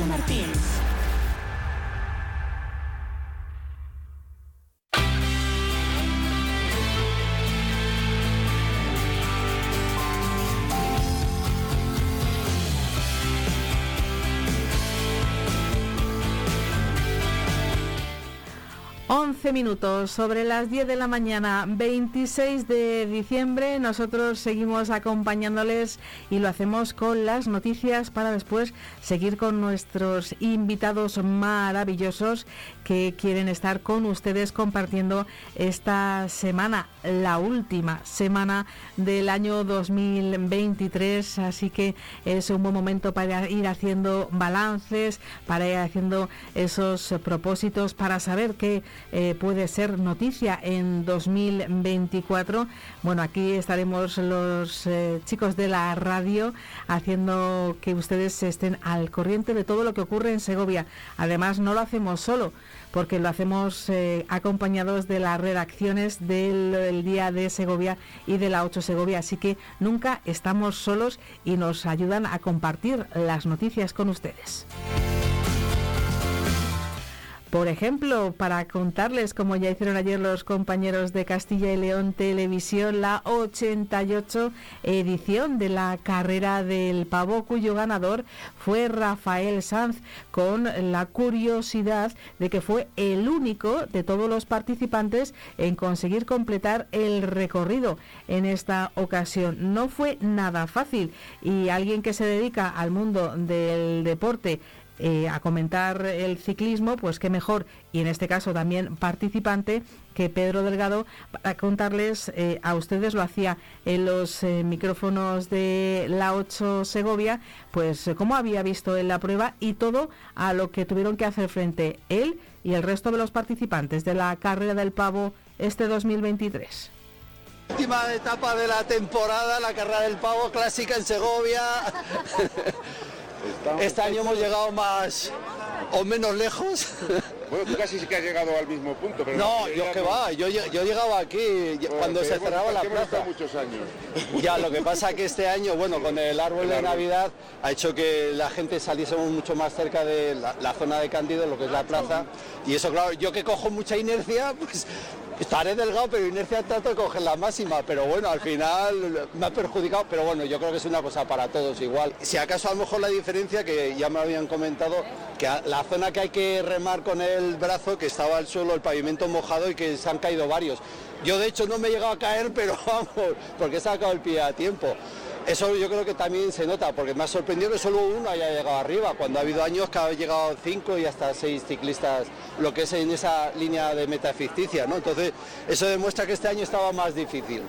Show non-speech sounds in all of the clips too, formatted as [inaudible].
Patricia Martín. 11 minutos sobre las 10 de la mañana, 26 de diciembre. Nosotros seguimos acompañándoles y lo hacemos con las noticias para después seguir con nuestros invitados maravillosos que quieren estar con ustedes compartiendo esta semana, la última semana del año 2023. Así que es un buen momento para ir haciendo balances, para ir haciendo esos propósitos, para saber qué eh, puede ser noticia en 2024. Bueno, aquí estaremos los eh, chicos de la radio haciendo que ustedes estén al corriente de todo lo que ocurre en Segovia. Además, no lo hacemos solo porque lo hacemos eh, acompañados de las redacciones del, Día de Segovia y de la 8 Segovia. Así que nunca estamos solos y nos ayudan a compartir las noticias con ustedes. Por ejemplo, para contarles, como ya hicieron ayer los compañeros de Castilla y León Televisión, la 88 edición de la carrera del pavo, cuyo ganador fue Rafael Sanz, con la curiosidad de que fue el único de todos los participantes en conseguir completar el recorrido en esta ocasión. No fue nada fácil y alguien que se dedica al mundo del deporte eh, a comentar el ciclismo, pues qué mejor, y en este caso también participante, que Pedro Delgado, para contarles, eh, a ustedes lo hacía en los eh, micrófonos de la 8 Segovia, pues cómo había visto en la prueba y todo a lo que tuvieron que hacer frente él y el resto de los participantes de la carrera del pavo este 2023 última etapa de la temporada, la carrera del pavo clásica en Segovia. [laughs] Este año hemos llegado más o menos lejos. Bueno, tú casi sí que has llegado al mismo punto. Pero no, yo que va, yo, yo llegaba aquí cuando se cerraba la plaza. muchos años. [laughs] Ya, lo que pasa que este año, bueno, con el árbol de Navidad ha hecho que la gente saliésemos mucho más cerca de la, la zona de Cándido, lo que es la plaza. Y eso, claro, yo que cojo mucha inercia, pues Estaré delgado, pero inercia trato de coger la máxima, pero bueno, al final me ha perjudicado, pero bueno, yo creo que es una cosa para todos igual. Si acaso a lo mejor la diferencia, que ya me habían comentado, que la zona que hay que remar con el brazo, que estaba el suelo, el pavimento mojado y que se han caído varios. Yo de hecho no me he llegado a caer, pero [laughs] vamos, porque he sacado el pie a tiempo. Eso yo creo que también se nota, porque me ha sorprendido que solo uno haya llegado arriba, cuando ha habido años que ha llegado cinco y hasta seis ciclistas, lo que es en esa línea de meta ficticia, ¿no? Entonces, eso demuestra que este año estaba más difícil.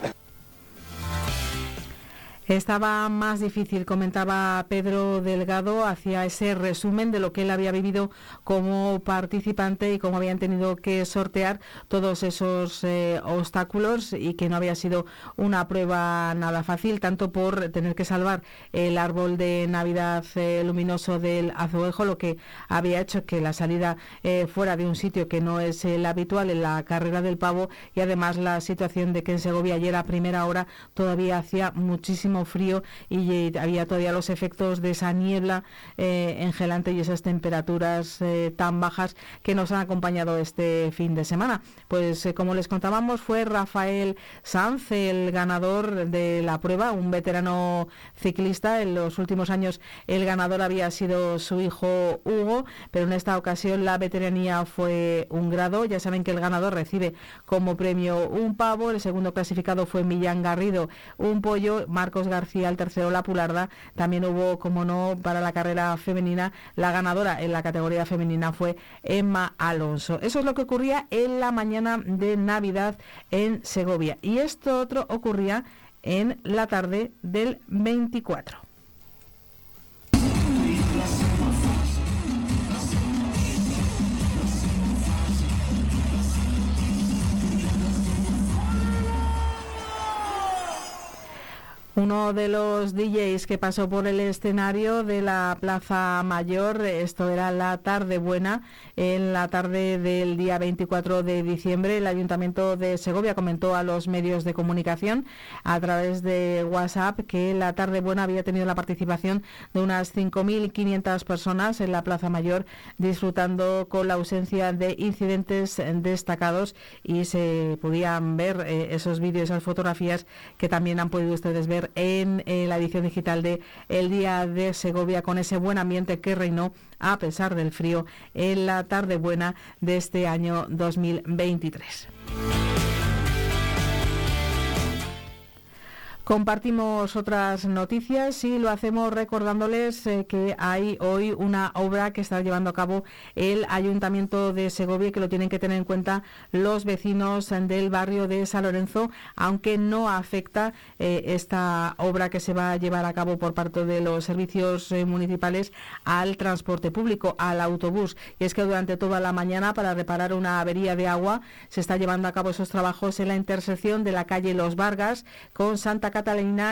Estaba más difícil, comentaba Pedro Delgado, hacia ese resumen de lo que él había vivido como participante y cómo habían tenido que sortear todos esos eh, obstáculos y que no había sido una prueba nada fácil, tanto por tener que salvar el árbol de Navidad eh, luminoso del azuejo, lo que había hecho que la salida eh, fuera de un sitio que no es el habitual en la carrera del pavo y además la situación de que en Segovia ayer a primera hora todavía hacía muchísimo frío y había todavía los efectos de esa niebla eh, engelante y esas temperaturas eh, tan bajas que nos han acompañado este fin de semana. Pues eh, como les contábamos fue Rafael Sanz el ganador de la prueba, un veterano ciclista. En los últimos años el ganador había sido su hijo Hugo, pero en esta ocasión la veteranía fue un grado. Ya saben que el ganador recibe como premio un pavo, el segundo clasificado fue Millán Garrido, un pollo, Marcos García, el tercero La Pularda. También hubo, como no, para la carrera femenina, la ganadora en la categoría femenina fue Emma Alonso. Eso es lo que ocurría en la mañana de Navidad en Segovia. Y esto otro ocurría en la tarde del 24. Uno de los DJs que pasó por el escenario de la Plaza Mayor, esto era la tarde buena, en la tarde del día 24 de diciembre, el Ayuntamiento de Segovia comentó a los medios de comunicación a través de WhatsApp que la tarde buena había tenido la participación de unas 5.500 personas en la Plaza Mayor, disfrutando con la ausencia de incidentes destacados y se podían ver eh, esos vídeos, esas fotografías que también han podido ustedes ver en, la edición digital de El Día de Segovia con ese buen ambiente que reinó a pesar del frío en la tarde buena de este año 2023. Compartimos otras noticias y lo hacemos recordándoles eh, que hay hoy una obra que está llevando a cabo el Ayuntamiento de Segovia y que lo tienen que tener en cuenta los vecinos del barrio de San Lorenzo, aunque no afecta eh, esta obra que se va a llevar a cabo por parte de los servicios eh, municipales al transporte público, al autobús. Y es que durante toda la mañana, para reparar una avería de agua, se está llevando a cabo esos trabajos en la intersección de la calle Los Vargas con Santa Catalina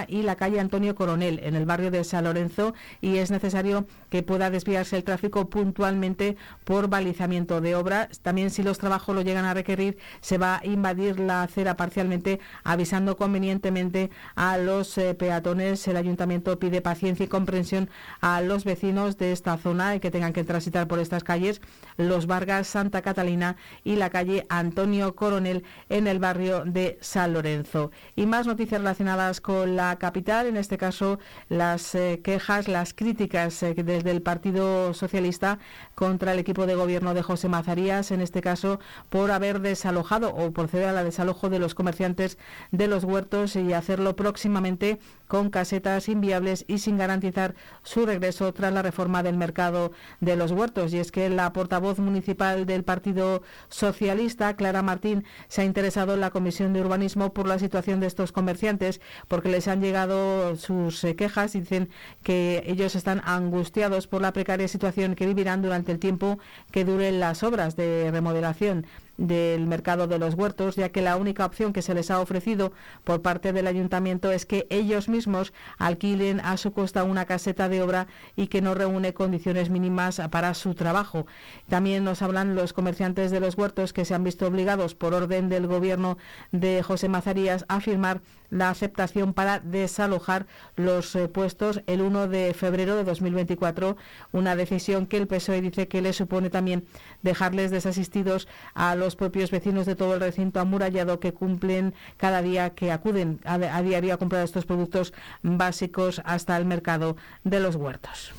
y la calle Antonio Coronel, en el barrio de San Lorenzo, y es necesario que pueda desviarse el tráfico puntualmente por balizamiento de obra. También si los trabajos lo llegan a requerir, se va a invadir la acera parcialmente, avisando convenientemente a los eh, peatones. El ayuntamiento pide paciencia y comprensión a los vecinos de esta zona y que tengan que transitar por estas calles, Los Vargas, Santa Catalina y la calle Antonio Coronel en el barrio de San Lorenzo. Y más noticias relacionadas con la capital, en este caso las eh, quejas, las críticas eh, desde el Partido Socialista contra el equipo de gobierno de José Mazarías, en este caso por haber desalojado o proceder al desalojo de los comerciantes de los huertos y hacerlo próximamente con casetas inviables y sin garantizar su regreso tras la reforma del mercado de los huertos. Y es que la portavoz municipal del Partido Socialista, Clara Martín, se ha interesado en la Comisión de Urbanismo por la situación de estos comerciantes, porque les han llegado sus eh, quejas y dicen que ellos están angustiados por la precaria situación que vivirán durante el tiempo que duren las obras de remodelación del mercado de los huertos, ya que la única opción que se les ha ofrecido por parte del ayuntamiento es que ellos mismos alquilen a su costa una caseta de obra y que no reúne condiciones mínimas para su trabajo. También nos hablan los comerciantes de los huertos que se han visto obligados por orden del gobierno de José Mazarías a firmar la aceptación para desalojar los eh, puestos el 1 de febrero de 2024, una decisión que el PSOE dice que le supone también dejarles desasistidos a los propios vecinos de todo el recinto amurallado que cumplen cada día que acuden a, a diario a comprar estos productos básicos hasta el mercado de los huertos.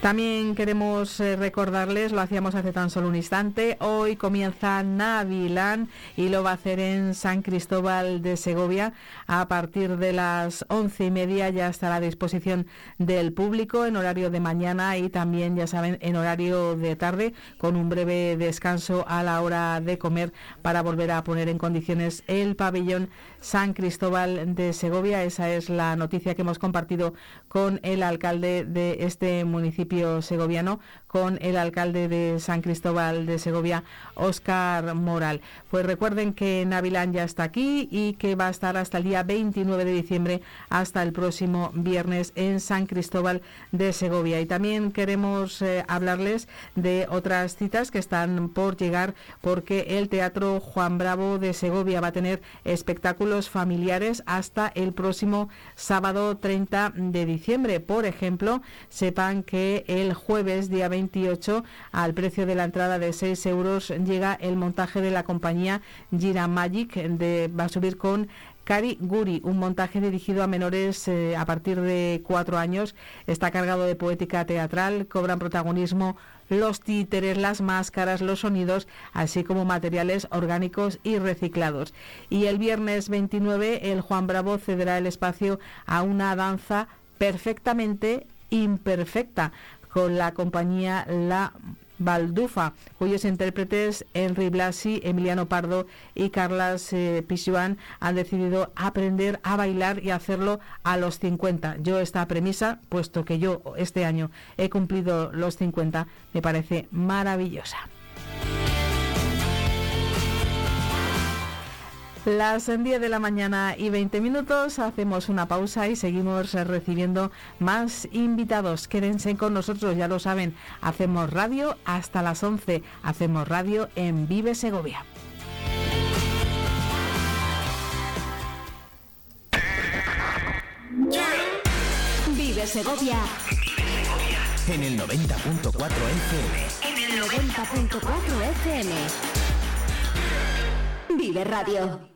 También queremos eh, recordarles, lo hacíamos hace tan solo un instante, hoy comienza Navilán y lo va a hacer en San Cristóbal de Segovia. A partir de las once y media ya estará a disposición del público en horario de mañana y también ya saben en horario de tarde con un breve descanso a la hora de comer para volver a poner en condiciones el pabellón San Cristóbal de Segovia. Esa es la noticia que hemos compartido con el alcalde de este municipio segoviano con el alcalde de San Cristóbal de Segovia, Óscar Moral. Pues recuerden que Navilán ya está aquí y que va a estar hasta el día 29 de diciembre, hasta el próximo viernes en San Cristóbal de Segovia. Y también queremos eh, hablarles de otras citas que están por llegar porque el Teatro Juan Bravo de Segovia va a tener espectáculos familiares hasta el próximo sábado 30 de diciembre. Por ejemplo, sepan que el jueves, día 28, al precio de la entrada de 6 euros, llega el montaje de la compañía Gira Magic, de, va a subir con Cari Guri, un montaje dirigido a menores eh, a partir de cuatro años. Está cargado de poética teatral, cobran protagonismo los títeres, las máscaras, los sonidos, así como materiales orgánicos y reciclados. Y el viernes 29, el Juan Bravo cederá el espacio a una danza perfectamente imperfecta con la compañía La Baldufa, cuyos intérpretes Henry Blasi, Emiliano Pardo y Carlas eh, han decidido aprender a bailar y hacerlo a los 50. Yo esta premisa, puesto que yo este año he cumplido los 50, me parece maravillosa. Las 10 de la mañana y 20 minutos hacemos una pausa y seguimos recibiendo más invitados. Quédense con nosotros, ya lo saben, hacemos radio hasta las 11, hacemos radio en Vive Segovia. Vive Segovia. En el 90.4 FM. En el 90.4 FM. Vive Radio.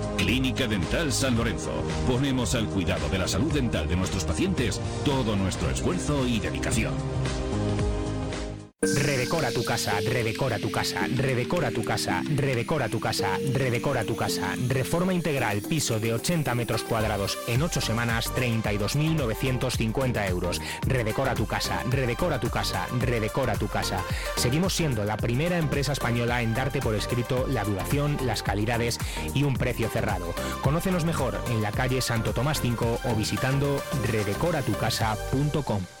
Clínica Dental San Lorenzo. Ponemos al cuidado de la salud dental de nuestros pacientes todo nuestro esfuerzo y dedicación. Redecora tu casa, redecora tu casa, redecora tu casa, redecora tu casa, redecora tu casa. Reforma integral, piso de 80 metros cuadrados en 8 semanas, 32.950 euros. Redecora tu casa, redecora tu casa, redecora tu casa. Seguimos siendo la primera empresa española en darte por escrito la duración, las calidades y un precio cerrado. Conócenos mejor en la calle Santo Tomás 5 o visitando redecoratucasa.com.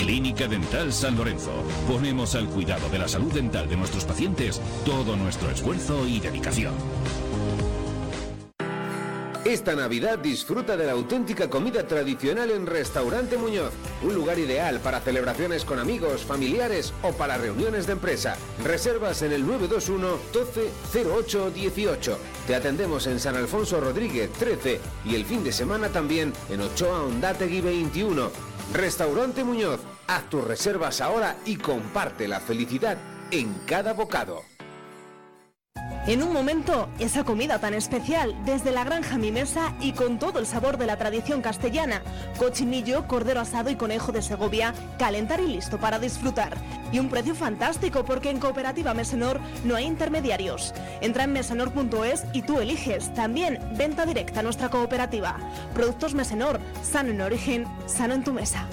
Clínica Dental San Lorenzo. Ponemos al cuidado de la salud dental de nuestros pacientes todo nuestro esfuerzo y dedicación. Esta Navidad disfruta de la auténtica comida tradicional en Restaurante Muñoz, un lugar ideal para celebraciones con amigos, familiares o para reuniones de empresa. Reservas en el 921 12 08 18. Te atendemos en San Alfonso Rodríguez 13 y el fin de semana también en Ochoa Ondategui 21. Restaurante Muñoz, haz tus reservas ahora y comparte la felicidad en cada bocado. En un momento, esa comida tan especial, desde la granja Mi Mesa y con todo el sabor de la tradición castellana. Cochinillo, cordero asado y conejo de Segovia, calentar y listo para disfrutar. Y un precio fantástico porque en Cooperativa Mesenor no hay intermediarios. Entra en mesenor.es y tú eliges. También venta directa a nuestra cooperativa. Productos Mesenor, sano en origen, sano en tu mesa.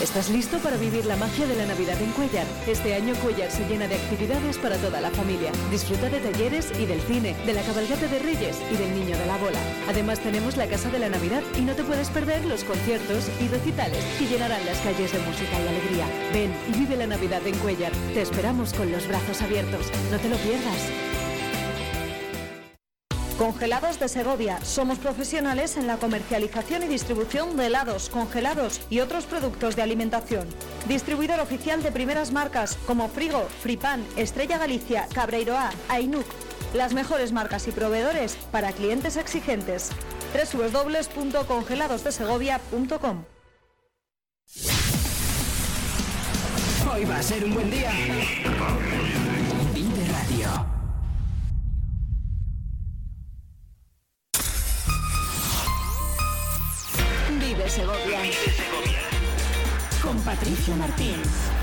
¿Estás listo para vivir la magia de la Navidad en Cuellar? Este año Cuellar se llena de actividades para toda la familia. Disfruta de talleres y del cine, de la cabalgata de Reyes y del Niño de la Bola. Además tenemos la Casa de la Navidad y no te puedes perder los conciertos y recitales que llenarán las calles de música y alegría. Ven y vive la Navidad en Cuellar. Te esperamos con los brazos abiertos. No te lo pierdas. Congelados de Segovia. Somos profesionales en la comercialización y distribución de helados, congelados y otros productos de alimentación. Distribuidor oficial de primeras marcas como Frigo, Fripan, Estrella Galicia, Cabreiroa, Ainuk. Las mejores marcas y proveedores para clientes exigentes. www.congeladosdesegovia.com Hoy va a ser un buen día. Patricio Martín.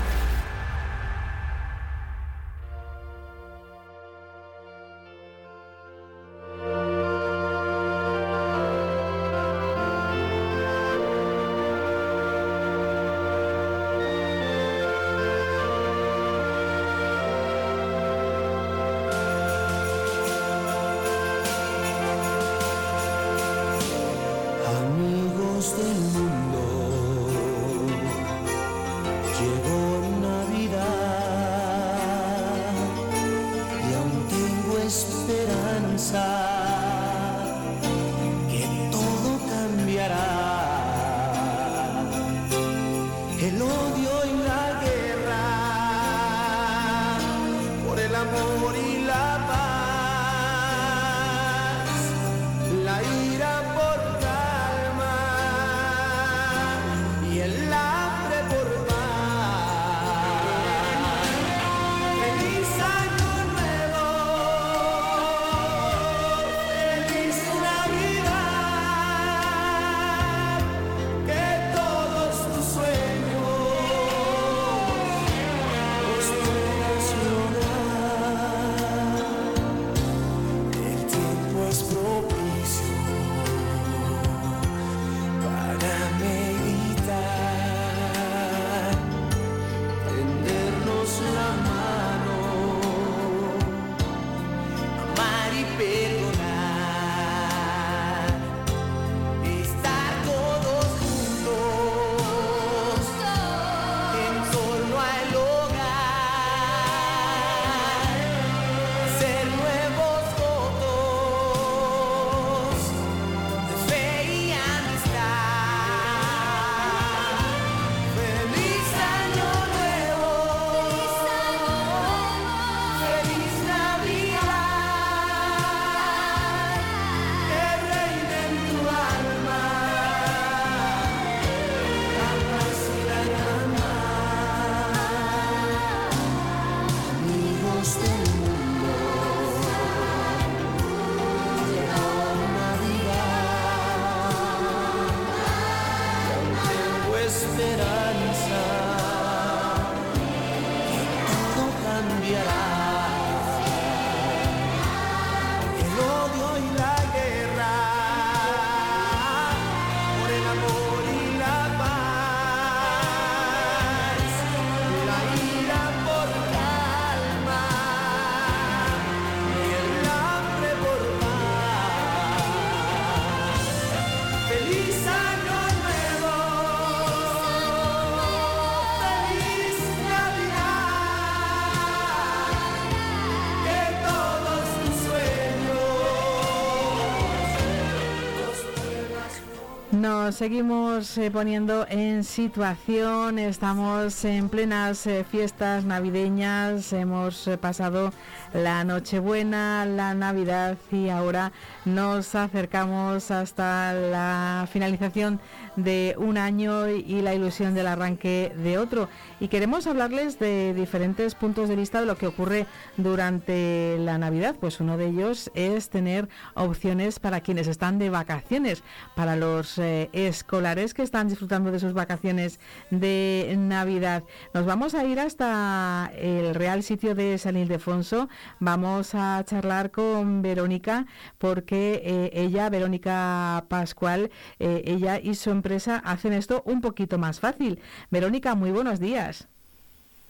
Seguimos eh, poniendo en situación, estamos en plenas eh, fiestas navideñas, hemos eh, pasado la Nochebuena, la Navidad y ahora nos acercamos hasta la finalización de un año y la ilusión del arranque de otro. Y queremos hablarles de diferentes puntos de vista de lo que ocurre durante la Navidad. Pues uno de ellos es tener opciones para quienes están de vacaciones, para los eh, escolares que están disfrutando de sus vacaciones de Navidad. Nos vamos a ir hasta el Real Sitio de San Ildefonso. Vamos a charlar con Verónica porque eh, ella, Verónica Pascual, eh, ella y su empresa hacen esto un poquito más fácil. Verónica, muy buenos días.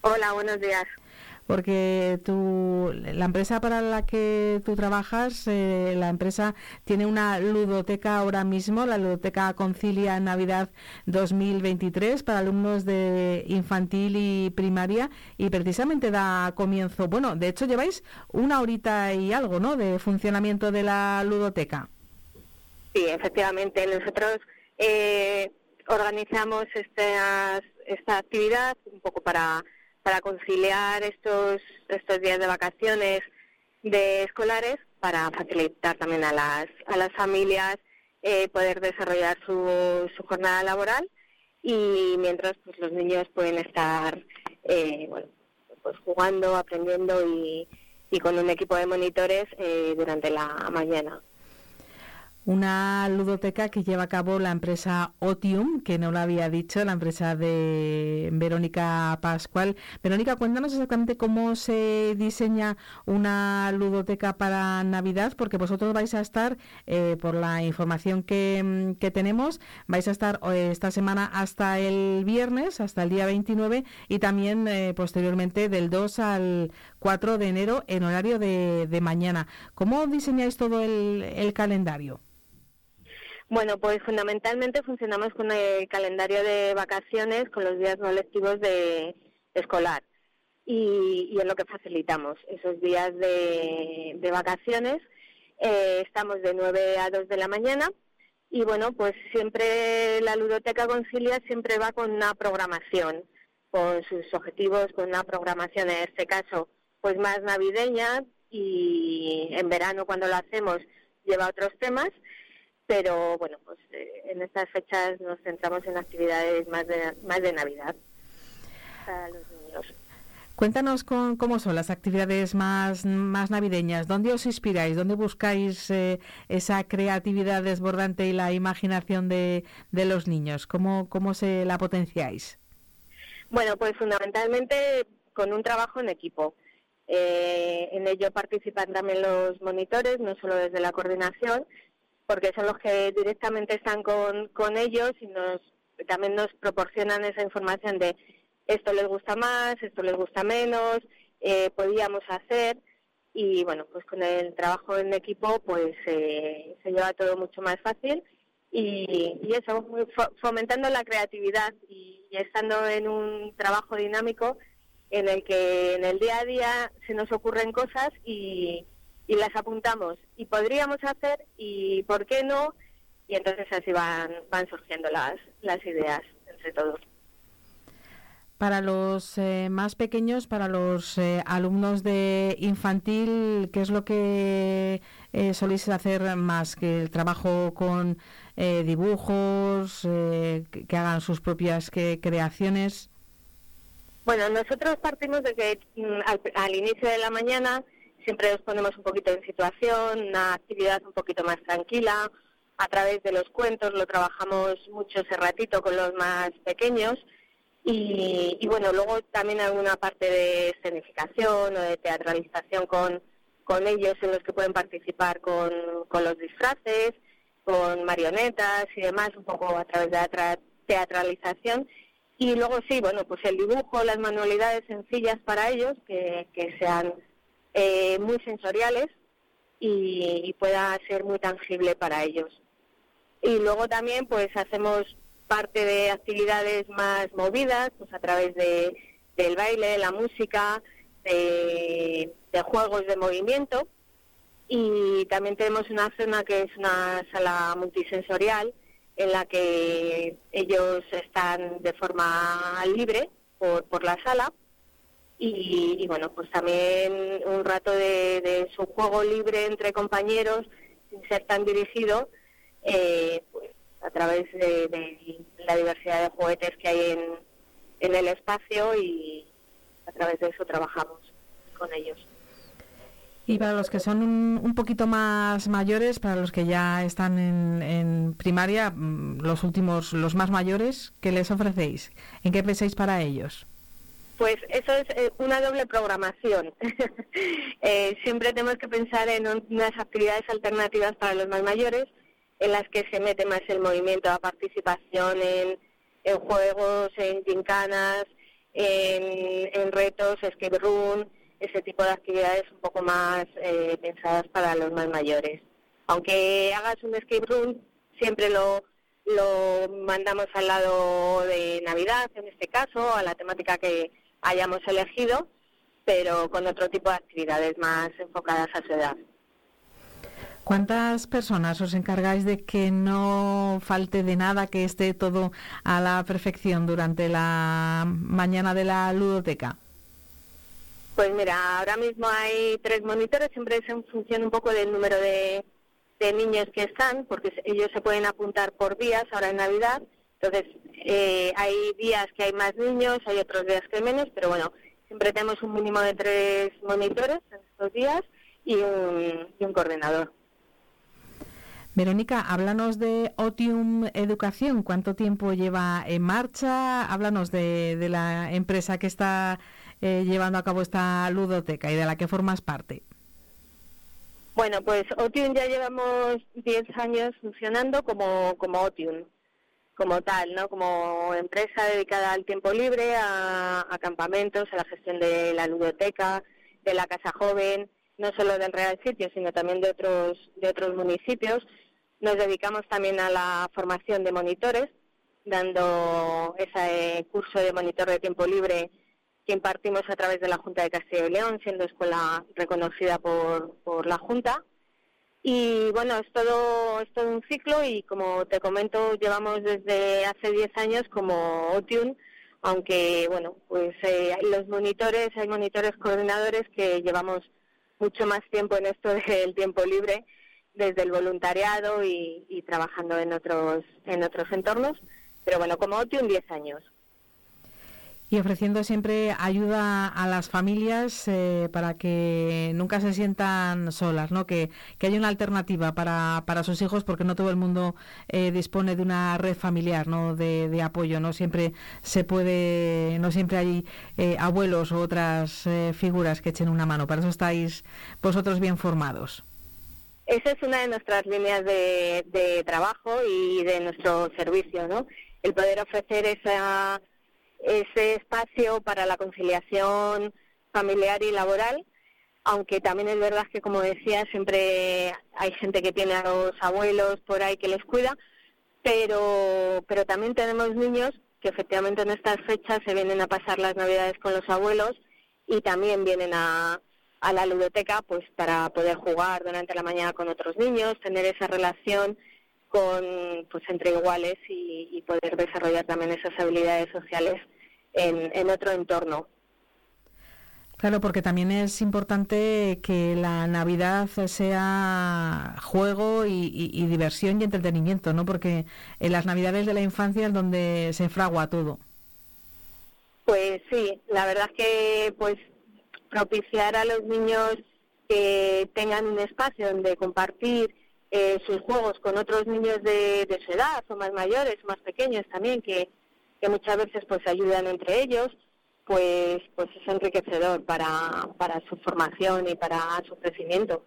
Hola, buenos días porque tu, la empresa para la que tú trabajas, eh, la empresa tiene una ludoteca ahora mismo, la ludoteca Concilia Navidad 2023 para alumnos de infantil y primaria y precisamente da comienzo, bueno, de hecho lleváis una horita y algo, ¿no?, de funcionamiento de la ludoteca. Sí, efectivamente, nosotros eh, organizamos esta, esta actividad un poco para para conciliar estos, estos días de vacaciones de escolares para facilitar también a las, a las familias eh, poder desarrollar su, su jornada laboral. Y mientras pues los niños pueden estar eh, bueno, pues jugando, aprendiendo y, y con un equipo de monitores eh, durante la mañana una ludoteca que lleva a cabo la empresa Otium, que no lo había dicho, la empresa de Verónica Pascual. Verónica, cuéntanos exactamente cómo se diseña una ludoteca para Navidad, porque vosotros vais a estar, eh, por la información que, tenemos, vais a estar eh, esta semana hasta el viernes, hasta el día 29, y también eh, posteriormente del 2 al 4 de enero en horario de, mañana. ¿Cómo diseñáis todo el calendario? Bueno, pues fundamentalmente funcionamos con el calendario de vacaciones, con los días no lectivos de escolar. Y, es lo que facilitamos, esos días de, vacaciones. Eh, estamos de 9 a 2 de la mañana y bueno, pues siempre la ludoteca concilia siempre va con una programación, con sus objetivos, con una programación en este caso pues más navideña y en verano cuando lo hacemos lleva otros temas pero bueno, pues eh, en estas fechas nos centramos en actividades más de, más de Navidad para los niños. Cuéntanos con, cómo son las actividades más, más navideñas, dónde os inspiráis, dónde buscáis eh, esa creatividad desbordante y la imaginación de, de los niños, cómo, cómo se la potenciáis. Bueno, pues fundamentalmente con un trabajo en equipo. Eh, en ello participan también los monitores, no solo desde la coordinación, porque son los que directamente están con, con ellos y nos también nos proporcionan esa información de esto les gusta más, esto les gusta menos, eh, podíamos hacer. Y bueno, pues con el trabajo en equipo pues eh, se lleva todo mucho más fácil. Y, y eso, fomentando la creatividad y, y, estando en un trabajo dinámico en el que en el día a día se nos ocurren cosas y, y las apuntamos y podríamos hacer y por qué no y entonces así van van surgiendo las las ideas entre todos para los eh, más pequeños, para los eh, alumnos de infantil, ¿qué es lo que eh, soléis hacer más? ¿Que el trabajo con dibujos, que, hagan sus propias creaciones? Bueno, nosotros partimos de que mm, al inicio de la mañana siempre nos ponemos un poquito en situación, una actividad un poquito más tranquila. A través de los cuentos lo trabajamos mucho ese ratito con los más pequeños. Y, bueno, luego también alguna parte de escenificación o de teatralización con, con ellos en los que pueden participar con, con los disfraces, con marionetas y demás, un poco a través de la teatralización. Y luego sí, bueno, pues el dibujo, las manualidades sencillas para ellos, que, que sean eh, muy sensoriales y, pueda ser muy tangible para ellos. Y luego también pues hacemos parte de actividades más movidas, pues a través de, del baile, la música, de, juegos de movimiento. Y también tenemos una zona que es una sala multisensorial en la que ellos están de forma libre por, por la sala y, bueno, pues también un rato de, su juego libre entre compañeros sin ser tan dirigido, eh, pues a través de, la diversidad de juguetes que hay en, en el espacio y a través de eso trabajamos con ellos. Y para los que son un, poquito más mayores, para los que ya están en, en, primaria, mm, los últimos, los más mayores, ¿qué les ofrecéis? ¿En qué pensáis para ellos? Pues eso es eh, una doble programación. [laughs] Eh, siempre tenemos que pensar en unas actividades alternativas para los más mayores, en las que se mete más el movimiento, la participación en, juegos, en gincanas, en, retos, escape room, ese tipo de actividades un poco más eh, pensadas para los más mayores. Aunque hagas un escape room, siempre lo, lo mandamos al lado de Navidad, en este caso, a la temática que hayamos elegido, pero con otro tipo de actividades más enfocadas a su edad. ¿Cuántas personas os encargáis de que no falte de nada, que esté todo a la perfección durante la mañana de la ludoteca? Pues mira, ahora mismo hay tres monitores, siempre es en función un poco del número de, niños que están, porque ellos se pueden apuntar por días ahora en Navidad. Entonces, eh, hay días que hay más niños, hay otros días que menos, pero bueno, siempre tenemos un mínimo de tres monitores en estos días y un, y un coordinador. Verónica, háblanos de Otium Educación. ¿Cuánto tiempo lleva en marcha? Háblanos de, de la empresa que está eh, llevando a cabo esta ludoteca y de la que formas parte? Bueno, pues Otium ya llevamos 10 años funcionando como, como Otium, como tal, ¿no? Como empresa dedicada al tiempo libre, a, campamentos, a la gestión de la ludoteca, de la casa joven, no solo del Real Sitio, sino también de otros, de otros municipios. Nos dedicamos también a la formación de monitores, dando ese curso de monitor de tiempo libre que impartimos a través de la Junta de Castilla y León, siendo escuela reconocida por, por la Junta. Y bueno, es todo, es todo un ciclo y como te comento, llevamos desde hace 10 años como OTUN, aunque bueno, pues eh, los monitores, hay monitores coordinadores que llevamos mucho más tiempo en esto [laughs] del tiempo libre, desde el voluntariado y, trabajando en otros, en otros entornos. Pero bueno, como OTUN 10 años y ofreciendo siempre ayuda a las familias eh, para que nunca se sientan solas, ¿no? Que, que haya una alternativa para, para sus hijos porque no todo el mundo eh, dispone de una red familiar, ¿no? De, de, apoyo, no siempre se puede, no siempre hay eh, abuelos u otras figuras que echen una mano. Para eso estáis vosotros bien formados. Esa es una de nuestras líneas de, de trabajo y de nuestro servicio, ¿no? El poder ofrecer esa ese espacio para la conciliación familiar y laboral, aunque también es verdad que, como decía, siempre hay gente que tiene a los abuelos por ahí que les cuida, pero, pero también tenemos niños que efectivamente en estas fechas se vienen a pasar las navidades con los abuelos y también vienen a, a la ludoteca pues para poder jugar durante la mañana con otros niños, tener esa relación con pues entre iguales y, poder desarrollar también esas habilidades sociales en, otro entorno. Claro, porque también es importante que la Navidad sea juego y, diversión y entretenimiento, ¿no? Porque en las Navidades de la infancia es donde se fragua todo. Pues sí, la verdad es que pues propiciar a los niños que tengan un espacio donde compartir eh, sus juegos con otros niños de, su edad o más mayores más pequeños también que, que muchas veces pues ayudan entre ellos pues pues es enriquecedor para, para su formación y para su crecimiento.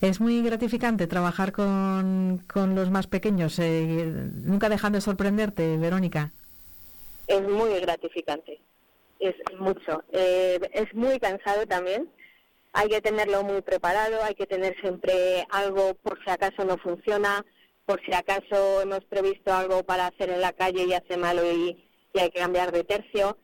Es muy gratificante trabajar con, con los más pequeños eh, nunca dejan de sorprenderte Verónica. Es muy gratificante es mucho. Eh, es muy cansado también hay que tenerlo muy preparado, hay que tener siempre algo por si acaso no funciona, por si acaso hemos previsto algo para hacer en la calle y hace malo y, hay que cambiar de tercio.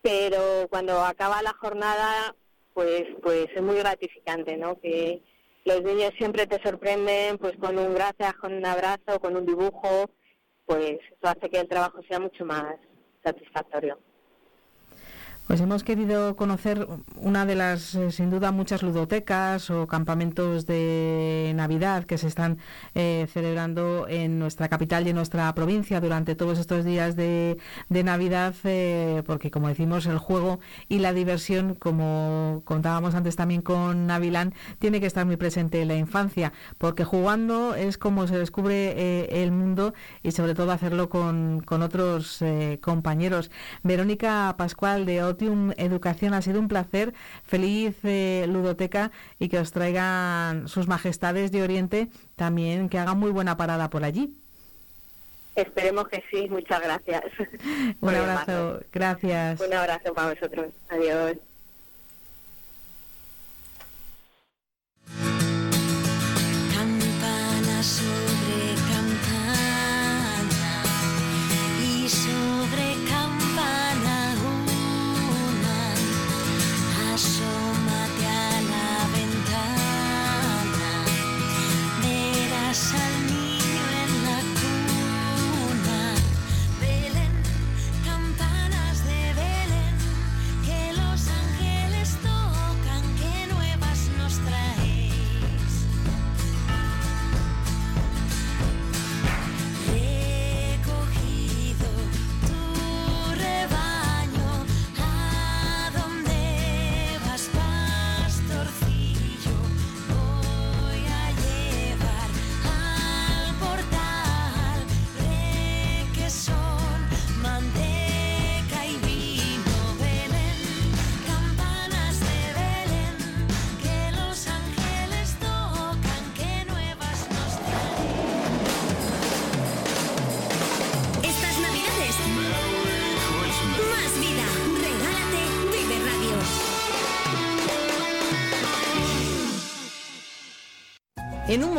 Pero cuando acaba la jornada, pues, pues es muy gratificante, ¿no? Que, los niños siempre te sorprenden pues con un gracias, con un abrazo, con un dibujo, pues eso hace que el trabajo sea mucho más satisfactorio. Pues hemos querido conocer una de las, eh, sin duda, muchas ludotecas o campamentos de Navidad que se están eh, celebrando en nuestra capital y en nuestra provincia durante todos estos días de, Navidad, eh, porque como decimos, el juego y la diversión, como contábamos antes también con Navilán, tiene que estar muy presente en la infancia, porque jugando es como se descubre el mundo y sobre todo hacerlo con, con otros compañeros. Verónica Pascual de Educación. Ha sido un placer. Feliz eh, ludoteca y que os traigan sus majestades de Oriente también, que hagan muy buena parada por allí. Esperemos que sí. Muchas gracias. [laughs] un abrazo. Gracias. Un abrazo para vosotros. Adiós.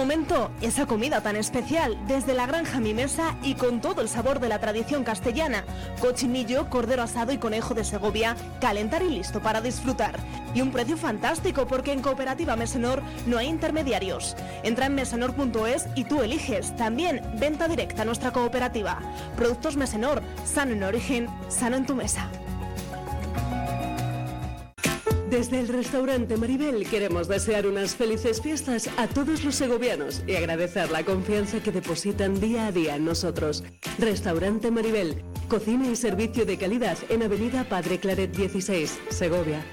Momento, esa comida tan especial, desde la granja Mi Mesa y con todo el sabor de la tradición castellana. Cochinillo, cordero asado y conejo de Segovia, calentar y listo para disfrutar. Y un precio fantástico porque en Cooperativa Mesenor no hay intermediarios. Entra en mesenor.es y tú eliges. También venta directa a nuestra cooperativa. Productos Mesenor, sano en origen, sano en tu mesa. Desde el restaurante Maribel queremos desear unas felices fiestas a todos los segovianos y agradecer la confianza que depositan día a día en nosotros. Restaurante Maribel, cocina y servicio de calidad en Avenida Padre Claret 16, Segovia.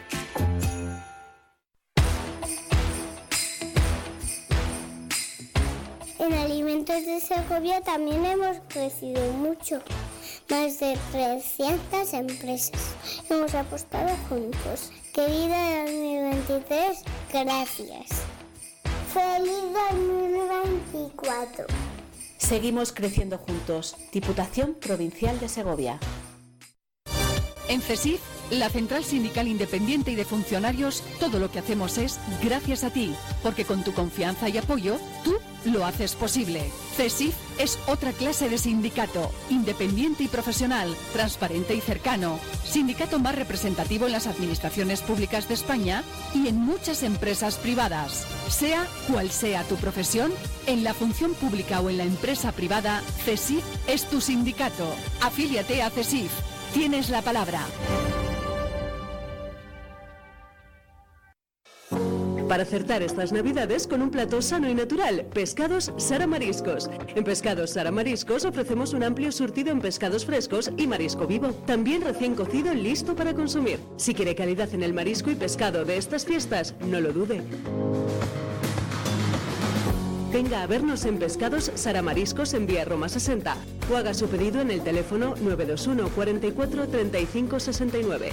En Alimentos de Segovia también hemos crecido mucho. Más de 300 empresas. Hemos apostado juntos Querida 2023, gracias. Feliz 2024. Seguimos creciendo juntos. Diputación Provincial de Segovia. En CESIF, la Central Sindical Independiente y de Funcionarios, todo lo que hacemos es gracias a ti, porque con tu confianza y apoyo, tú lo haces posible. CESIF es otra clase de sindicato, independiente y profesional, transparente y cercano, sindicato más representativo en las administraciones públicas de España y en muchas empresas privadas. Sea cual sea tu profesión, en la función pública o en la empresa privada, CESIF es tu sindicato. Afíliate a CESIF Tienes la palabra. Para acertar estas navidades con un plato sano y natural, Pescados Sara Mariscos. En Pescados Sara Mariscos ofrecemos un amplio surtido en pescados frescos y marisco vivo, también recién cocido listo para consumir. Si quiere calidad en el marisco y pescado de estas fiestas, no lo dude. Venga a vernos en Pescados Saramariscos en Vía Roma 60 o haga su pedido en el teléfono 921 44 35 69.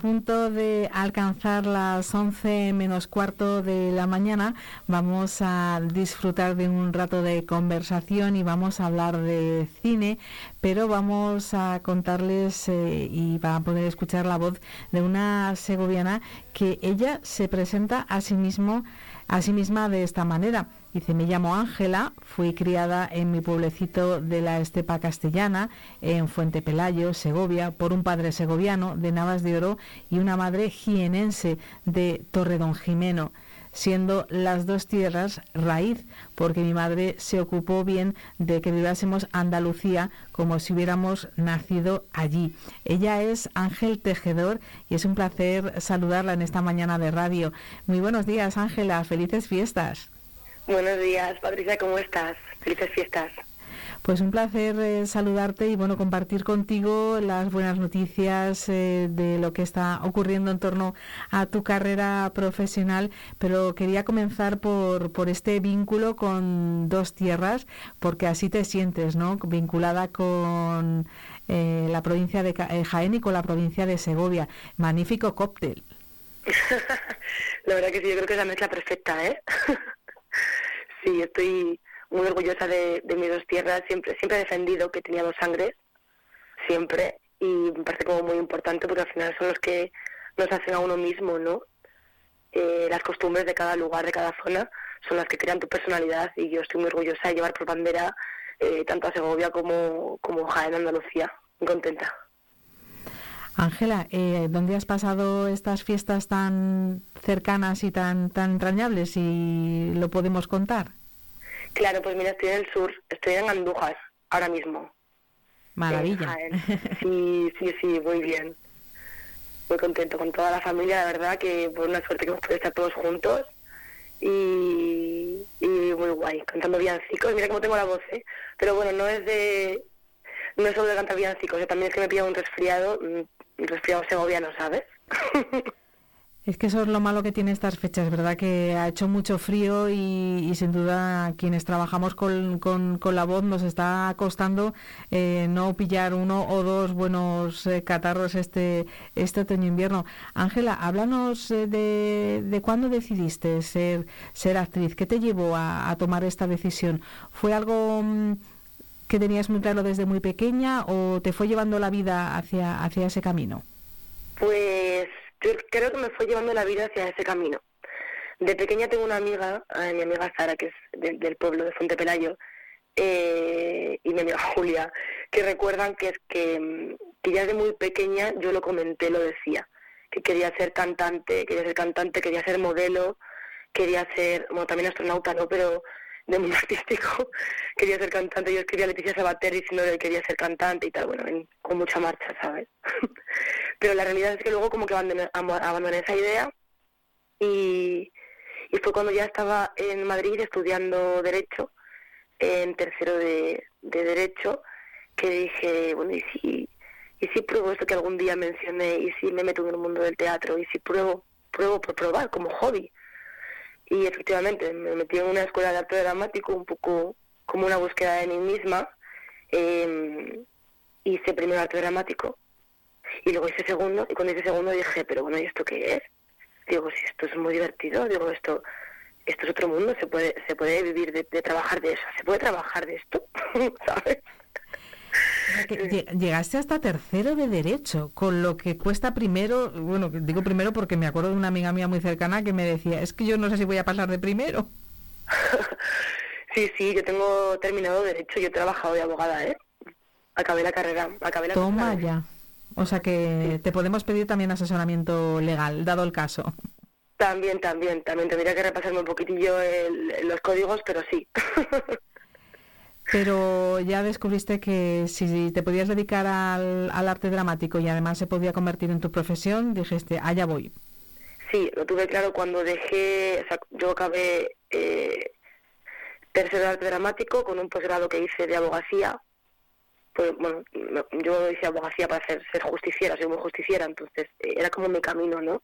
Punto de alcanzar las 11 menos cuarto de la mañana, vamos a disfrutar de un rato de conversación y vamos a hablar de cine, pero vamos a contarles eh, y va a poder escuchar la voz de una segoviana que ella se presenta a sí mismo a sí misma de esta manera. Dice, me llamo Ángela, fui criada en mi pueblecito de la estepa castellana, en Fuente Pelayo, Segovia, por un padre segoviano de Navas de Oro y una madre jienense de Torredón Jimeno siendo las dos tierras raíz, porque mi madre se ocupó bien de que viviésemos Andalucía como si hubiéramos nacido allí. Ella es Ángel Tejedor y es un placer saludarla en esta mañana de radio. Muy buenos días, Ángela, felices fiestas. Buenos días, Patricia, ¿cómo estás? Felices fiestas. Pues un placer eh, saludarte y bueno compartir contigo las buenas noticias eh, de lo que está ocurriendo en torno a tu carrera profesional, pero quería comenzar por, por este vínculo con dos tierras, porque así te sientes, ¿no? Vinculada con eh, la provincia de eh, Jaén y con la provincia de Segovia. Magnífico cóctel. [laughs] La verdad que sí, yo creo que es la mezcla perfecta, ¿eh? [laughs] sí, estoy muy orgullosa de, mis dos tierras. Siempre, siempre he defendido que tenía dos sangres, siempre, y me parece como muy importante porque al final son los que nos hacen a uno mismo, ¿no? Eh, las costumbres de cada lugar, de cada zona, son las que crean tu personalidad y yo estoy muy orgullosa de llevar por bandera eh, tanto a Segovia como, como Jaén, Andalucía. Muy contenta. Ángela, eh, ¿dónde has pasado estas fiestas tan cercanas y tan, tan entrañables? Si lo podemos contar. Claro, pues mira, estoy en el sur, estoy en Andújar ahora mismo. Maravilla. Jaén. Sí, sí, sí, muy bien. Muy contento con toda la familia, la verdad que por una suerte que hemos podido estar todos juntos y, y muy guay, cantando villancicos. Mira cómo tengo la voz, ¿eh? Pero bueno, no es de... No es solo de cantar villancicos, eh, también es que me pilla un resfriado, un resfriado segoviano, ¿sabes? [laughs] Es que eso es lo malo que tiene estas fechas, ¿verdad? Que ha hecho mucho frío y, sin duda quienes trabajamos con, con- con la voz nos está costando eh, no pillar uno o dos buenos eh, catarros este, este otoño-invierno. Ángela, háblanos eh, de, de cuándo decidiste ser, ser actriz. ¿Qué te llevó a, a tomar esta decisión? ¿Fue algo mm, que tenías muy claro desde muy pequeña o te fue llevando la vida hacia, hacia ese camino? Pues creo que me fue llevando la vida hacia ese camino. De pequeña tengo una amiga, eh, mi amiga Sara, que es de- del pueblo de Fuente Pelayo, eh, y mi amiga [laughs] Julia, que recuerdan que que, mm, que ya de muy pequeña yo lo comenté, lo decía, que quería ser cantante, quería ser cantante, quería ser modelo, quería ser, bueno, también astronauta, ¿no? Pero de mundo [laughs] artístico, quería ser cantante. Yo escribía a Leticia Sabater diciendo que quería ser cantante y tal, bueno, en- con mucha marcha, ¿sabes? [laughs] Pero la realidad es que luego como que abandoné, abandoné esa idea y, fue cuando ya estaba en Madrid estudiando Derecho, en tercero de, de Derecho, que dije, bueno, ¿y si, ¿y si pruebo esto que algún día mencioné? ¿Y si me meto en el mundo del teatro? ¿Y si pruebo, pruebo por probar como hobby? Y efectivamente me metí en una escuela de arte dramático un poco como una búsqueda de mí misma. Eh, hice primero arte dramático y luego hice segundo y cuando hice segundo dije, pero bueno, ¿y esto qué es? digo, si esto es muy divertido, digo, esto esto es otro mundo, se puede se puede vivir de, de trabajar de eso, se puede trabajar de esto, [laughs] ¿sabes? Llegaste hasta tercero de derecho, con lo que cuesta primero, bueno, digo primero porque me acuerdo de una amiga mía muy cercana que me decía, es que yo no sé si voy a pasar de primero. [laughs] sí, sí, yo tengo terminado derecho, yo he trabajado de abogada, ¿eh? Acabé la carrera, acabé la Toma carrera. ya. O sea que te podemos pedir también asesoramiento legal, dado el caso. También, también, también tendría que repasarme un poquitillo el- los códigos, pero sí. [laughs] Pero ya descubriste que si te podías dedicar al, al arte dramático y además se podía convertir en tu profesión, dijiste, allá voy. Sí, lo tuve claro cuando dejé, o sea, yo acabé eh, tercero de arte dramático con un posgrado que hice de abogacía. Pues bueno, yo hice abogacía para hacer, ser justiciera, soy muy justiciera, entonces eh, era como mi camino, ¿no?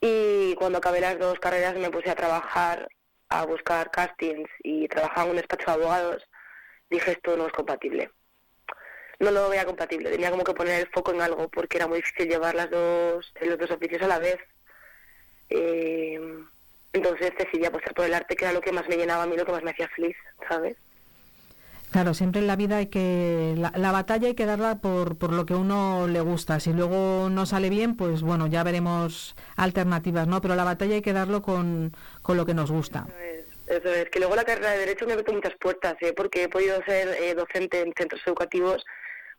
Y cuando acabé las dos carreras me puse a trabajar, a buscar castings y trabajaba en un despacho de abogados. Dije, esto no es compatible. No lo veía compatible, tenía como que poner el foco en algo porque era muy difícil llevar las dos, los dos oficios a la vez. Eh, entonces decidí apostar por el arte, que era lo que más me llenaba a mí, lo que más me hacía feliz, ¿sabes? Claro, siempre en la vida hay que... La, la batalla hay que darla por, por lo que uno le gusta. Si luego no sale bien, pues bueno, ya veremos alternativas, ¿no? Pero la batalla hay que darlo con, con lo que nos gusta. Eso es, que luego la carrera de Derecho me ha abierto muchas puertas, ¿eh? porque he podido ser eh, docente en centros educativos,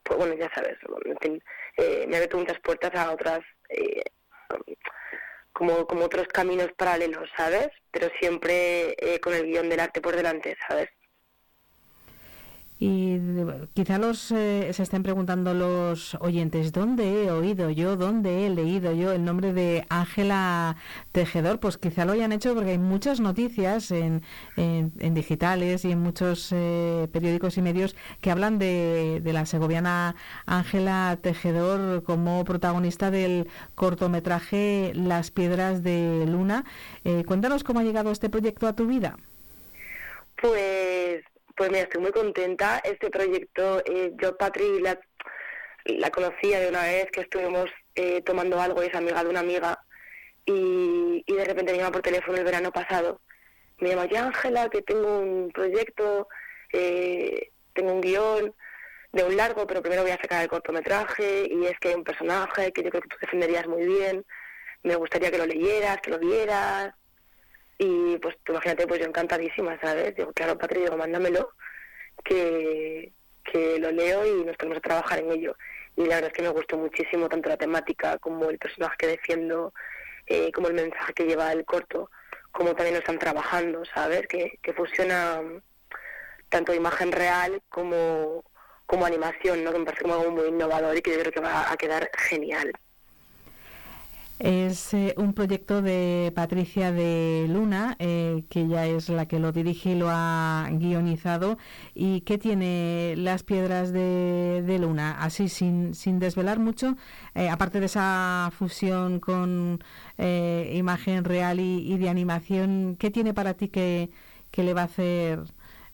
pues bueno, ya sabes, en fin, eh, me ha abierto muchas puertas a otras, eh, como, como otros caminos paralelos, ¿sabes? Pero siempre eh, con el guion del arte por delante, ¿sabes? Y eh, quizá los eh, se estén preguntando los oyentes, ¿dónde he oído yo, dónde he leído yo el nombre de Ángela Tejedor? Pues quizá lo hayan hecho porque hay muchas noticias en, digitales y en muchos eh, periódicos y medios que hablan de, de la segoviana Ángela Tejedor como protagonista del cortometraje Las Piedras de Luna. Eh, cuéntanos cómo ha llegado este proyecto a tu vida. Pues, pues mira, estoy muy contenta. Este proyecto, eh, yo Patri la, conocía de una vez que estuvimos eh, tomando algo, es amiga de una amiga, y, y de repente me llama por teléfono el verano pasado. Me llama, ya Ángela, que tengo un proyecto, eh, tengo un guion de un largo, pero primero voy a sacar el cortometraje, y es que hay un personaje que yo creo que tú defenderías muy bien, me gustaría que lo leyeras, que lo vieras, y pues imagínate, pues yo encantadísima, ¿sabes? Digo, claro, Patri, digo, mándamelo, que, que lo leo y nos ponemos a trabajar en ello. Y la verdad es que me gustó muchísimo tanto la temática como el personaje que defiendo, eh, como el mensaje que lleva el corto, como también lo están trabajando, ¿sabes? Que, que fusiona mm, tanto imagen real como, como animación, ¿no? Que me parece como algo muy innovador y que yo creo que va a quedar genial. Es eh, un proyecto de Patricia de Luna, eh, que ya es la que lo dirige y lo ha guionizado. ¿Y qué tiene las piedras de, Luna? Así, sin, sin desvelar mucho, eh, aparte de esa fusión con eh, imagen real y, de animación, ¿qué tiene para ti que, que le va a hacer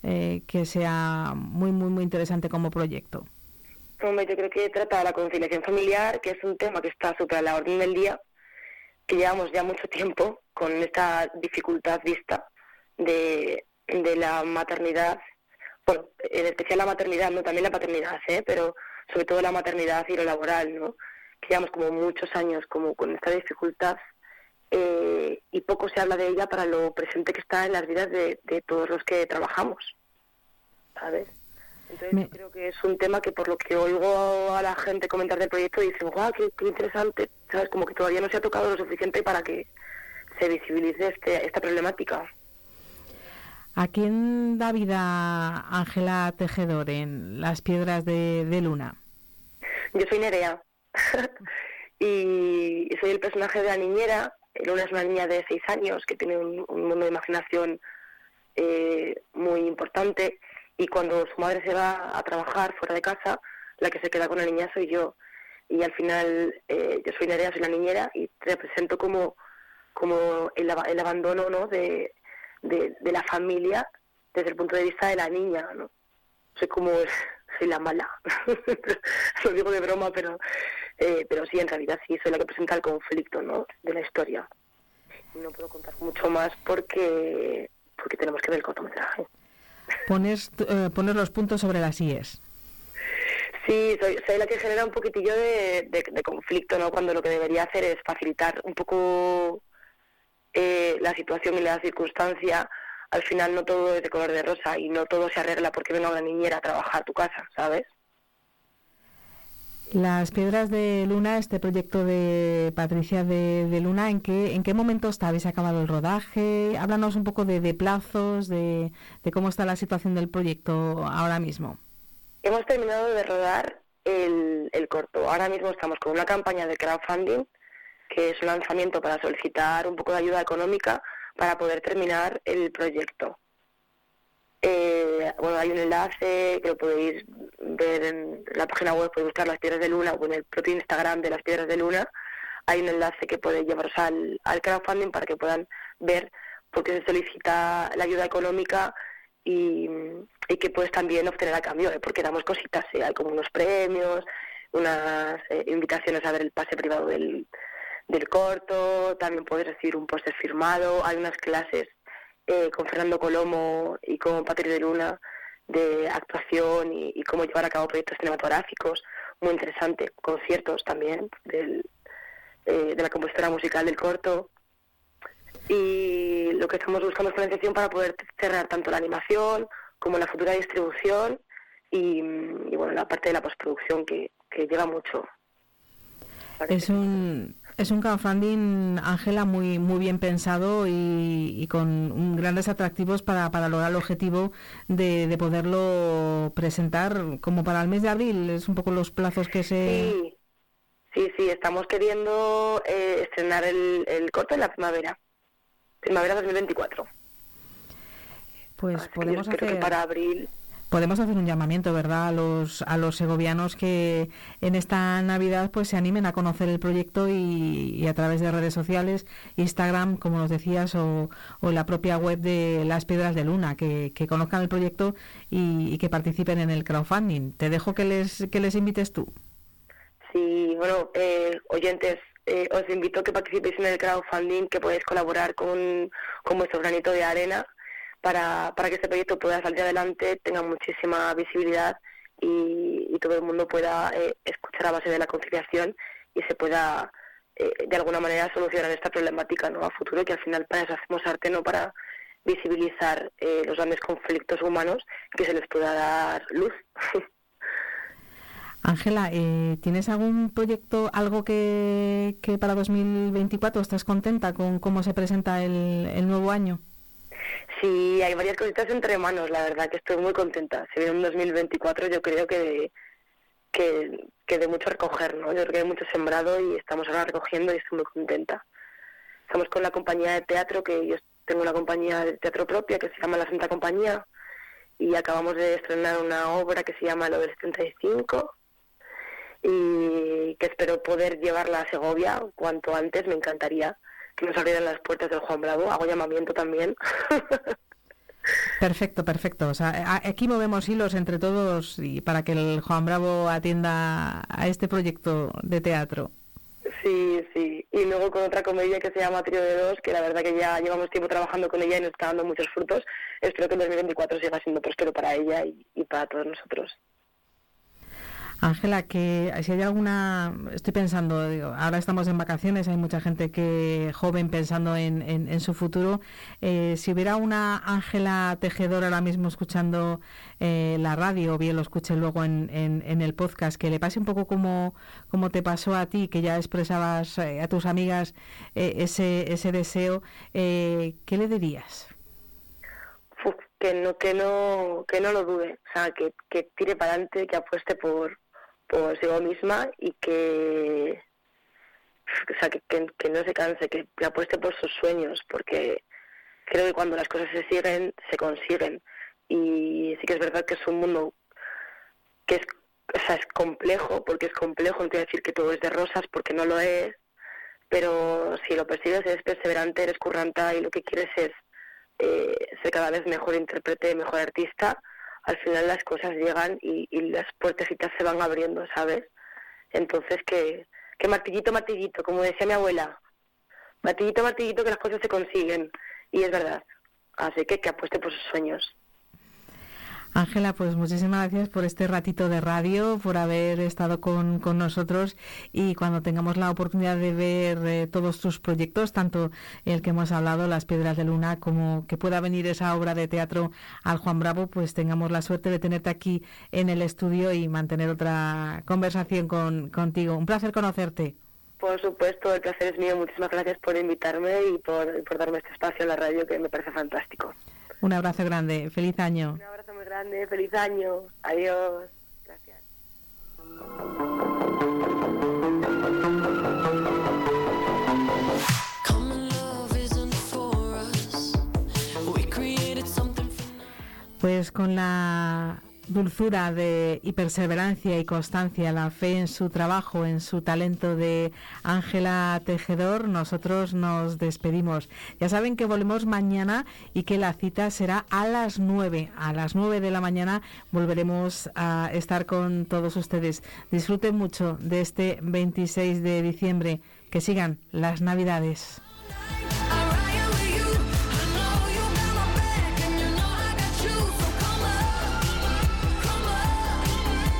que sea muy, muy, muy interesante como proyecto? Hombre, yo creo que trata de la conciliación familiar, que es un tema que está súper a la orden del día, que llevamos ya mucho tiempo con esta dificultad vista de, de la maternidad, bueno, en especial la maternidad, no también la paternidad, ¿eh? pero sobre todo la maternidad y lo laboral, ¿no? Que llevamos como muchos años como con esta dificultad eh, y poco se habla de ella para lo presente que está en las vidas de, de todos los que trabajamos, ¿sabes? Entonces Me- yo creo que es un tema que por lo que oigo a la gente comentar del proyecto dicen, guau, qué, qué interesante, ¿sabes? Como que todavía no se ha tocado lo suficiente para que se visibilice este, esta problemática. ¿A quién da vida Ángela Tejedor en Las Piedras de, de Luna? Yo soy Nerea [laughs] y soy el personaje de la niñera. Luna es una niña de seis años que tiene un, un mundo de imaginación eh, muy importante y cuando su madre se va a trabajar fuera de casa, la que se queda con la niña soy yo. Y al final eh, yo soy Nerea, soy la niñera y represento como, como el, el abandono ¿no? de, de, de la familia desde el punto de vista de la niña. ¿no? Soy como [laughs] soy la mala. [laughs] Lo digo de broma, pero eh, pero sí, en realidad sí, soy la que presenta el conflicto ¿no? de la historia. no puedo contar mucho más porque porque tenemos que ver el cortometraje. Pones, eh, poner los puntos sobre las IES. Sí, soy, soy la que genera un poquitillo de, de, conflicto, ¿no? Cuando lo que debería hacer es facilitar un poco eh, la situación y la circunstancia. Al final no todo es de color de rosa y no todo se arregla porque venga una niñera a trabajar a tu casa, ¿sabes? Las Piedras de Luna, este proyecto de Patricia de, Luna, ¿en qué, ¿en qué momento está? ¿Habéis acabado el rodaje? Háblanos un poco de, plazos, de, cómo está la situación del proyecto ahora mismo. Hemos terminado de rodar el, el corto. Ahora mismo estamos con una campaña de crowdfunding, que es un lanzamiento para solicitar un poco de ayuda económica para poder terminar el proyecto. Eh, bueno, hay un enlace que lo podéis ver en la página web, podéis buscar las piedras de luna o en el propio Instagram de las piedras de luna. Hay un enlace que puede llevaros al, al crowdfunding para que puedan ver por qué se solicita la ayuda económica y, que puedes también obtener a cambio, ¿eh? porque damos cositas, ¿eh? hay como unos premios, unas eh, invitaciones a ver el pase privado del, del corto, también puedes recibir un póster firmado, hay unas clases eh, con Fernando Colomo y con Patrick de Luna de actuación y, cómo llevar a cabo proyectos cinematográficos, muy interesante, conciertos también del, eh, de la compositora musical del corto. Y lo que estamos buscando es financiación para poder cerrar tanto la animación como la futura distribución y, bueno, la parte de la postproducción que, que lleva mucho. Es un, es un crowdfunding, Ángela, muy, muy bien pensado y, con grandes atractivos para, para, lograr el objetivo de, poderlo presentar como para el mes de abril. Es un poco los plazos que se... Sí, sí, sí estamos queriendo eh, estrenar el, el corto en la primavera. Primavera 2024. Pues podemos hacer... para abril podemos hacer un llamamiento, ¿verdad?, a los, a los segovianos que en esta Navidad pues se animen a conocer el proyecto y, a través de redes sociales, Instagram, como nos decías, o, la propia web de Las Piedras de Luna, que, conozcan el proyecto y, que participen en el crowdfunding. Te dejo que les, que les invites tú. Sí, bueno, eh, oyentes, eh, os invito a que participéis en el crowdfunding, que podéis colaborar con, con vuestro granito de arena para, para que este proyecto pueda salir adelante, tenga muchísima visibilidad y, todo el mundo pueda eh, escuchar a base de la conciliación y se pueda eh, de alguna manera solucionar esta problemática ¿no? a futuro, que al final para eso hacemos arte, no para visibilizar eh, los grandes conflictos humanos, que se les pueda dar luz. [laughs] Ángela, ¿tienes algún proyecto, algo que, que para 2024 estás contenta con cómo se presenta el, el nuevo año? Sí, hay varias cositas entre manos, la verdad que estoy muy contenta. Si viene un 2024 yo creo que, que, que de mucho recoger, ¿no? Yo creo que hay mucho sembrado y estamos ahora recogiendo y estoy muy contenta. Estamos con la compañía de teatro, que yo tengo una compañía de teatro propia que se llama La Santa Compañía y acabamos de estrenar una obra que se llama Lo del 75 y que espero poder llevarla a Segovia cuanto antes, me encantaría que nos abrieran las puertas del Juan Bravo. Hago llamamiento también. [laughs] Perfecto, perfecto. O sea, aquí movemos hilos entre todos y para que el Juan Bravo atienda a este proyecto de teatro. Sí, sí. Y luego con otra comedia que se llama Trío de Dos, que la verdad que ya llevamos tiempo trabajando con ella y nos está dando muchos frutos. Espero que el 2024 siga siendo próspero para ella y para todos nosotros. Ángela, que si hay alguna, estoy pensando, ahora estamos en vacaciones, hay mucha gente que joven pensando en, su futuro. Eh, si hubiera una Ángela tejedora ahora mismo escuchando eh, la radio, o bien lo escuche luego en, el podcast, que le pase un poco como, como te pasó a ti, que ya expresabas eh, a tus amigas ese, ese deseo, ¿qué le dirías? que no que no que no lo dude o sea que, que tire para adelante que apueste por por sí misma y que, o sea, que, que, no se canse, que, apueste por sus sueños, porque creo que cuando las cosas se siguen, se consiguen. Y sí que es verdad que es un mundo que es, o sea, es complejo, porque es complejo, no quiero decir que todo es de rosas, porque no lo es, pero si lo persigues, eres perseverante, eres curranta y lo que quieres es eh, ser cada vez mejor intérprete, mejor artista, al final las cosas llegan y, las puertecitas se van abriendo, ¿sabes? Entonces que, que martillito, martillito, como decía mi abuela, batidito, batidito que las cosas se consiguen. Y es verdad. Así que que apueste por sus sueños. Ángela, pues muchísimas gracias por este ratito de radio, por haber estado con, con nosotros y cuando tengamos la oportunidad de ver eh, todos tus proyectos, tanto el que hemos hablado, Las Piedras de Luna, como que pueda venir esa obra de teatro al Juan Bravo, pues tengamos la suerte de tenerte aquí en el estudio y mantener otra conversación con, contigo. Un placer conocerte. Por supuesto, el placer es mío. Muchísimas gracias por invitarme y por, por darme este espacio en la radio que me parece fantástico. Un abrazo grande, feliz año. Un abrazo muy grande, feliz año. Adiós. Gracias. Pues con la dulzura de y perseverancia y constancia, la fe en su trabajo, en su talento de Ángela Tejedor, nosotros nos despedimos. Ya saben que volvemos mañana y que la cita será a las 9. A las 9 de la mañana volveremos a estar con todos ustedes. Disfruten mucho de este 26 de diciembre. Que sigan las Navidades.